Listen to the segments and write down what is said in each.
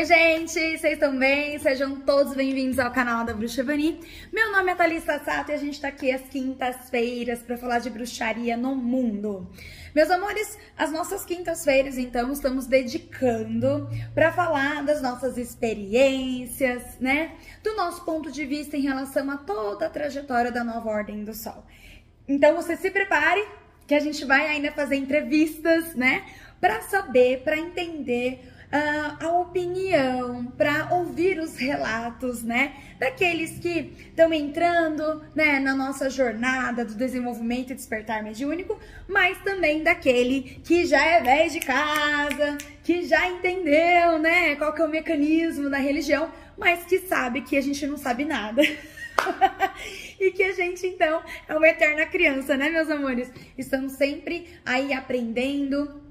Oi, gente, vocês estão bem? Sejam todos bem-vindos ao canal da Bruxa Vani. Meu nome é Thalissa Sato e a gente tá aqui às quintas-feiras para falar de bruxaria no mundo. Meus amores, as nossas quintas-feiras, então, estamos dedicando para falar das nossas experiências, né? Do nosso ponto de vista em relação a toda a trajetória da nova Ordem do Sol. Então, você se prepare que a gente vai ainda fazer entrevistas, né? Para saber, para entender uh, a opinião, para ouvir os relatos, né, daqueles que estão entrando, né, na nossa jornada do desenvolvimento e despertar mediúnico, mas também daquele que já é velho de casa, que já entendeu, né, qual que é o mecanismo da religião, mas que sabe que a gente não sabe nada. e que a gente então é uma eterna criança, né, meus amores? Estamos sempre aí aprendendo,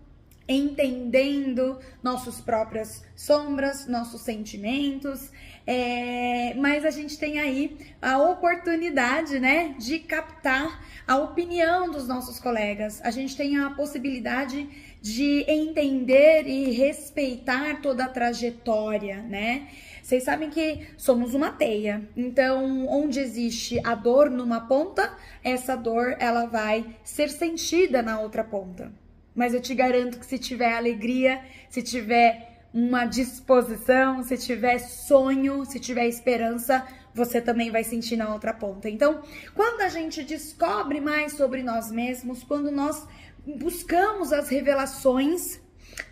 entendendo nossas próprias sombras, nossos sentimentos, é, mas a gente tem aí a oportunidade, né, de captar a opinião dos nossos colegas. A gente tem a possibilidade de entender e respeitar toda a trajetória, né? Vocês sabem que somos uma teia. Então, onde existe a dor numa ponta, essa dor ela vai ser sentida na outra ponta. Mas eu te garanto que se tiver alegria, se tiver uma disposição, se tiver sonho, se tiver esperança, você também vai sentir na outra ponta. Então, quando a gente descobre mais sobre nós mesmos, quando nós buscamos as revelações,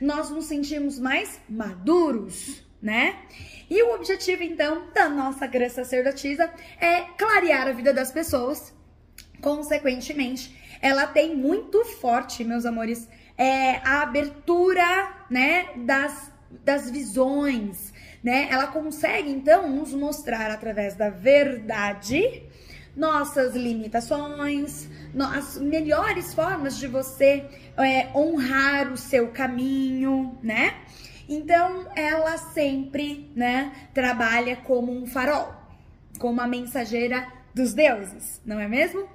nós nos sentimos mais maduros, né? E o objetivo, então, da nossa grã sacerdotisa é clarear a vida das pessoas, consequentemente, ela tem muito forte, meus amores, é, a abertura, né, das, das visões, né? Ela consegue, então, nos mostrar através da verdade nossas limitações, as melhores formas de você é, honrar o seu caminho, né? Então, ela sempre, né, trabalha como um farol, como uma mensageira dos deuses, não é mesmo?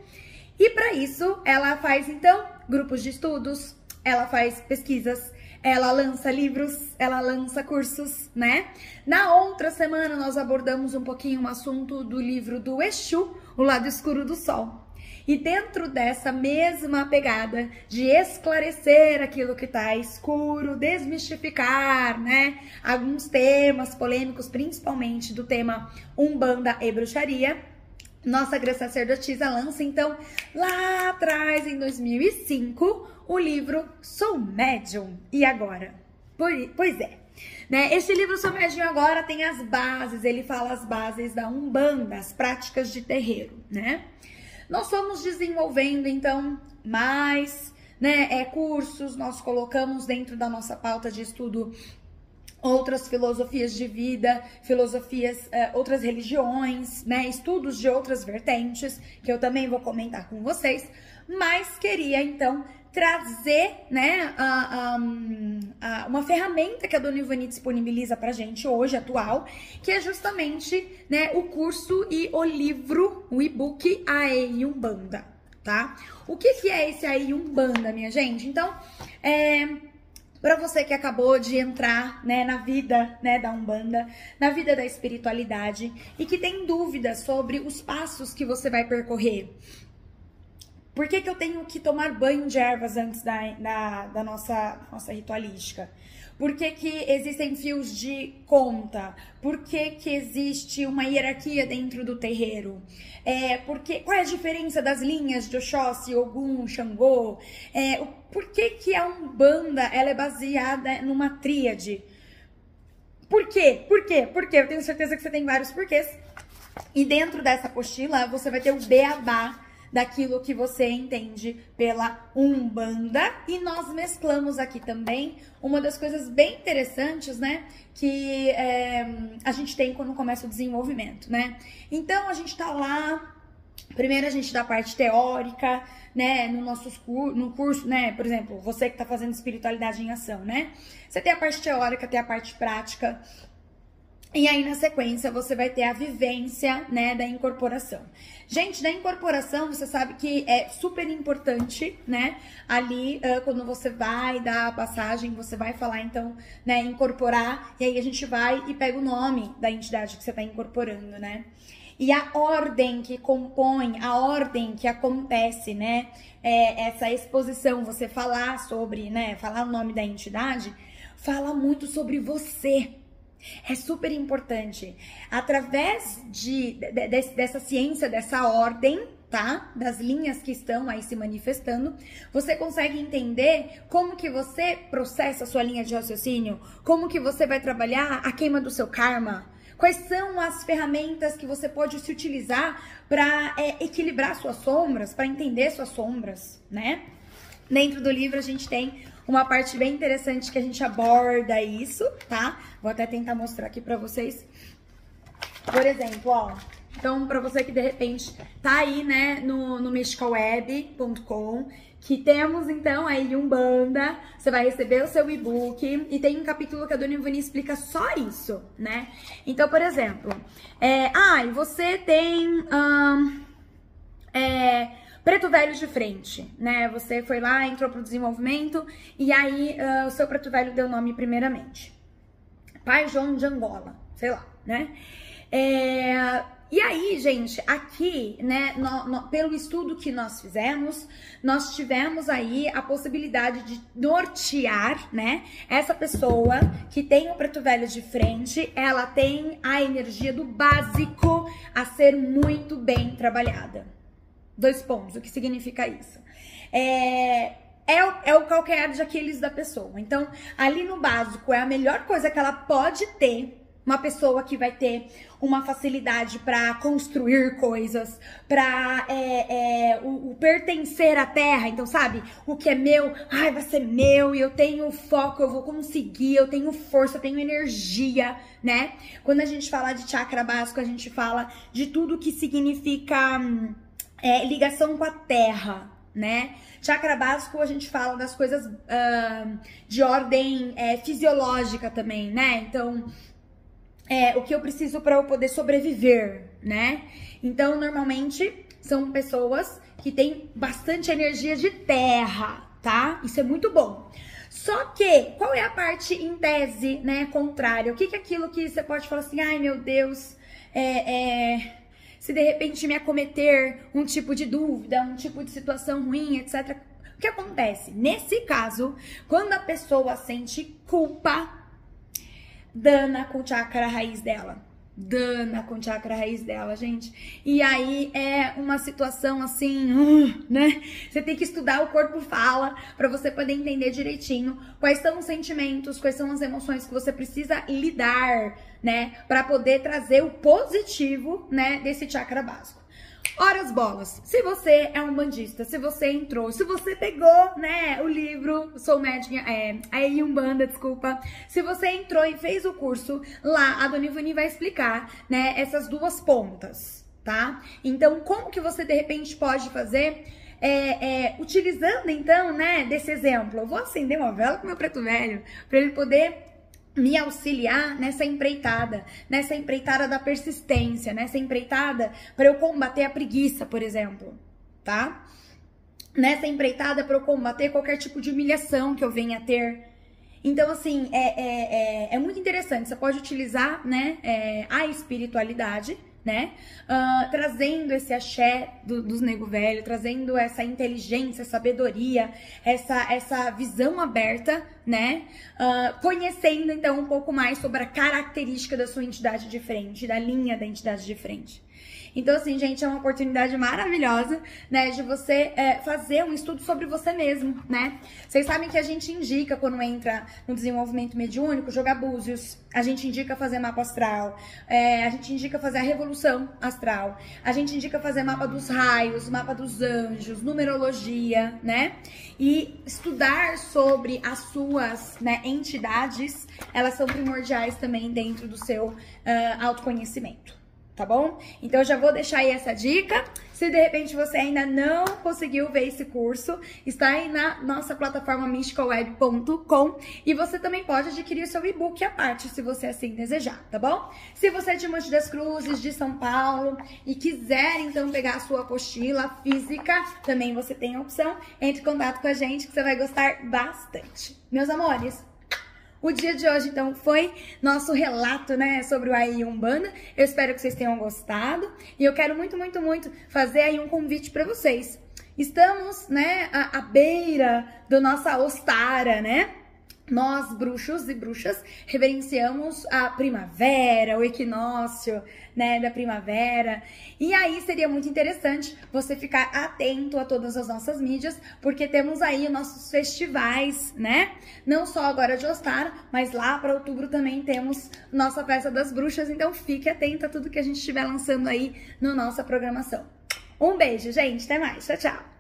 E para isso, ela faz então grupos de estudos, ela faz pesquisas, ela lança livros, ela lança cursos, né? Na outra semana nós abordamos um pouquinho o assunto do livro do Exu, O Lado Escuro do Sol. E dentro dessa mesma pegada de esclarecer aquilo que está escuro, desmistificar, né? Alguns temas polêmicos, principalmente do tema Umbanda e Bruxaria, nossa grã sacerdotisa lança então lá atrás, em 2005, o livro Sou Médium. E agora? Pois é. Né? Este livro Sou Médium agora tem as bases, ele fala as bases da Umbanda, as práticas de terreiro, né? Nós fomos desenvolvendo então mais né, é, cursos, nós colocamos dentro da nossa pauta de estudo outras filosofias de vida, filosofias, uh, outras religiões, né, estudos de outras vertentes, que eu também vou comentar com vocês, mas queria então trazer, né, a, a, a, uma ferramenta que a Dona Ivani disponibiliza pra gente hoje, atual, que é justamente, né, o curso e o livro, o e-book AE Umbanda, tá? O que que é esse AE Umbanda, minha gente? Então, é para você que acabou de entrar, né, na vida, né, da Umbanda, na vida da espiritualidade e que tem dúvidas sobre os passos que você vai percorrer. Por que, que eu tenho que tomar banho de ervas antes da, da, da nossa, nossa ritualística? Por que, que existem fios de conta? Por que, que existe uma hierarquia dentro do terreiro? É, porque, qual é a diferença das linhas de Oxóssi, Ogum, Xangô? É, por que, que a Umbanda ela é baseada numa tríade? Por quê? Por quê? Porque eu tenho certeza que você tem vários porquês. E dentro dessa apostila você vai ter o beabá daquilo que você entende pela Umbanda. E nós mesclamos aqui também uma das coisas bem interessantes, né? Que é, a gente tem quando começa o desenvolvimento, né? Então a gente tá lá. Primeiro a gente dá parte teórica, né, no nossos no curso, né, por exemplo, você que está fazendo espiritualidade em ação, né? Você tem a parte teórica, tem a parte prática, E aí, na sequência, você vai ter a vivência, né, da incorporação. Gente, da incorporação, você sabe que é super importante, né? Ali, uh, quando você vai dar a passagem, você vai falar, então, né, incorporar. E aí a gente vai e pega o nome da entidade que você está incorporando, né? E a ordem que compõe, a ordem que acontece, né? É, essa exposição, você falar sobre, né? Falar o nome da entidade, fala muito sobre você é super importante. Através de, de, de, dessa ciência, dessa ordem, tá? Das linhas que estão aí se manifestando, você consegue entender como que você processa a sua linha de raciocínio, como que você vai trabalhar a queima do seu karma, quais são as ferramentas que você pode se utilizar para é, equilibrar suas sombras, para entender suas sombras, né? Dentro do livro a gente tem uma parte bem interessante que a gente aborda isso, tá? Vou até tentar mostrar aqui pra vocês. Por exemplo, ó. Então, pra você que de repente tá aí, né, no, no mysticalweb.com, que temos então aí um banda, você vai receber o seu e-book e tem um capítulo que a Dona Ivani explica só isso, né? Então, por exemplo, é, ah, você tem. Hum, é, Preto velho de frente, né? Você foi lá, entrou pro desenvolvimento e aí uh, o seu preto velho deu nome primeiramente. Pai João de Angola, sei lá, né? É, e aí, gente, aqui, né, no, no, pelo estudo que nós fizemos, nós tivemos aí a possibilidade de nortear, né, essa pessoa que tem o preto velho de frente, ela tem a energia do básico a ser muito bem trabalhada. Dois pontos. O que significa isso? É, é, o, é o calcanhar de Aquiles da pessoa. Então, ali no básico, é a melhor coisa que ela pode ter. Uma pessoa que vai ter uma facilidade para construir coisas, para é, é, o, o, pertencer à terra. Então, sabe? O que é meu, ai, vai ser meu, e eu tenho foco, eu vou conseguir, eu tenho força, eu tenho energia, né? Quando a gente fala de chakra básico, a gente fala de tudo que significa. Hum, é, ligação com a terra, né? Chakra básico a gente fala das coisas uh, de ordem é, fisiológica também, né? Então, é, o que eu preciso para eu poder sobreviver, né? Então, normalmente são pessoas que têm bastante energia de terra, tá? Isso é muito bom. Só que, qual é a parte em tese, né, contrária? O que, que é aquilo que você pode falar assim, ai meu Deus, é, é se de repente me acometer um tipo de dúvida, um tipo de situação ruim, etc. O que acontece? Nesse caso, quando a pessoa sente culpa, dana com o chakra raiz dela dana com o chakra raiz dela, gente. E aí é uma situação assim, uh, né? Você tem que estudar o corpo fala para você poder entender direitinho quais são os sentimentos, quais são as emoções que você precisa lidar, né, para poder trazer o positivo, né, desse chakra básico. Horas bolas. Se você é um bandista, se você entrou, se você pegou, né, o livro Sou Médica, é, aí Umbanda, desculpa. Se você entrou e fez o curso, lá a Dona Ivani vai explicar, né, essas duas pontas, tá? Então, como que você de repente pode fazer é, é, utilizando então, né, desse exemplo, eu vou acender uma vela com meu preto velho para ele poder me auxiliar nessa empreitada, nessa empreitada da persistência, nessa empreitada para eu combater a preguiça, por exemplo, tá? Nessa empreitada para eu combater qualquer tipo de humilhação que eu venha a ter. Então, assim, é, é, é, é muito interessante. Você pode utilizar né, é, a espiritualidade né? Uh, trazendo esse axé do, dos nego velho, trazendo essa inteligência, sabedoria, essa, essa visão aberta, né? Uh, conhecendo então um pouco mais sobre a característica da sua entidade de frente, da linha da entidade de frente. Então, assim, gente, é uma oportunidade maravilhosa, né, de você é, fazer um estudo sobre você mesmo, né? Vocês sabem que a gente indica, quando entra no desenvolvimento mediúnico, jogar búzios, a gente indica fazer mapa astral, é, a gente indica fazer a revolução astral, a gente indica fazer mapa dos raios, mapa dos anjos, numerologia, né? E estudar sobre as suas né, entidades, elas são primordiais também dentro do seu uh, autoconhecimento tá bom? Então eu já vou deixar aí essa dica. Se de repente você ainda não conseguiu ver esse curso, está aí na nossa plataforma mysticalweb.com e você também pode adquirir seu e-book à parte, se você assim desejar, tá bom? Se você é de Monte das Cruzes, de São Paulo e quiser então pegar a sua apostila física, também você tem a opção. Entre em contato com a gente que você vai gostar bastante. Meus amores, o dia de hoje, então, foi nosso relato, né, sobre o AI Umbanda. Eu espero que vocês tenham gostado. E eu quero muito, muito, muito fazer aí um convite para vocês. Estamos, né, à, beira do nossa Ostara, né? Nós, bruxos e bruxas, reverenciamos a primavera, o equinócio, né, da primavera. E aí seria muito interessante você ficar atento a todas as nossas mídias, porque temos aí nossos festivais, né? Não só agora de Ostara, mas lá para outubro também temos nossa festa das bruxas, então fique atento a tudo que a gente estiver lançando aí na nossa programação. Um beijo, gente, até mais. Tchau, tchau.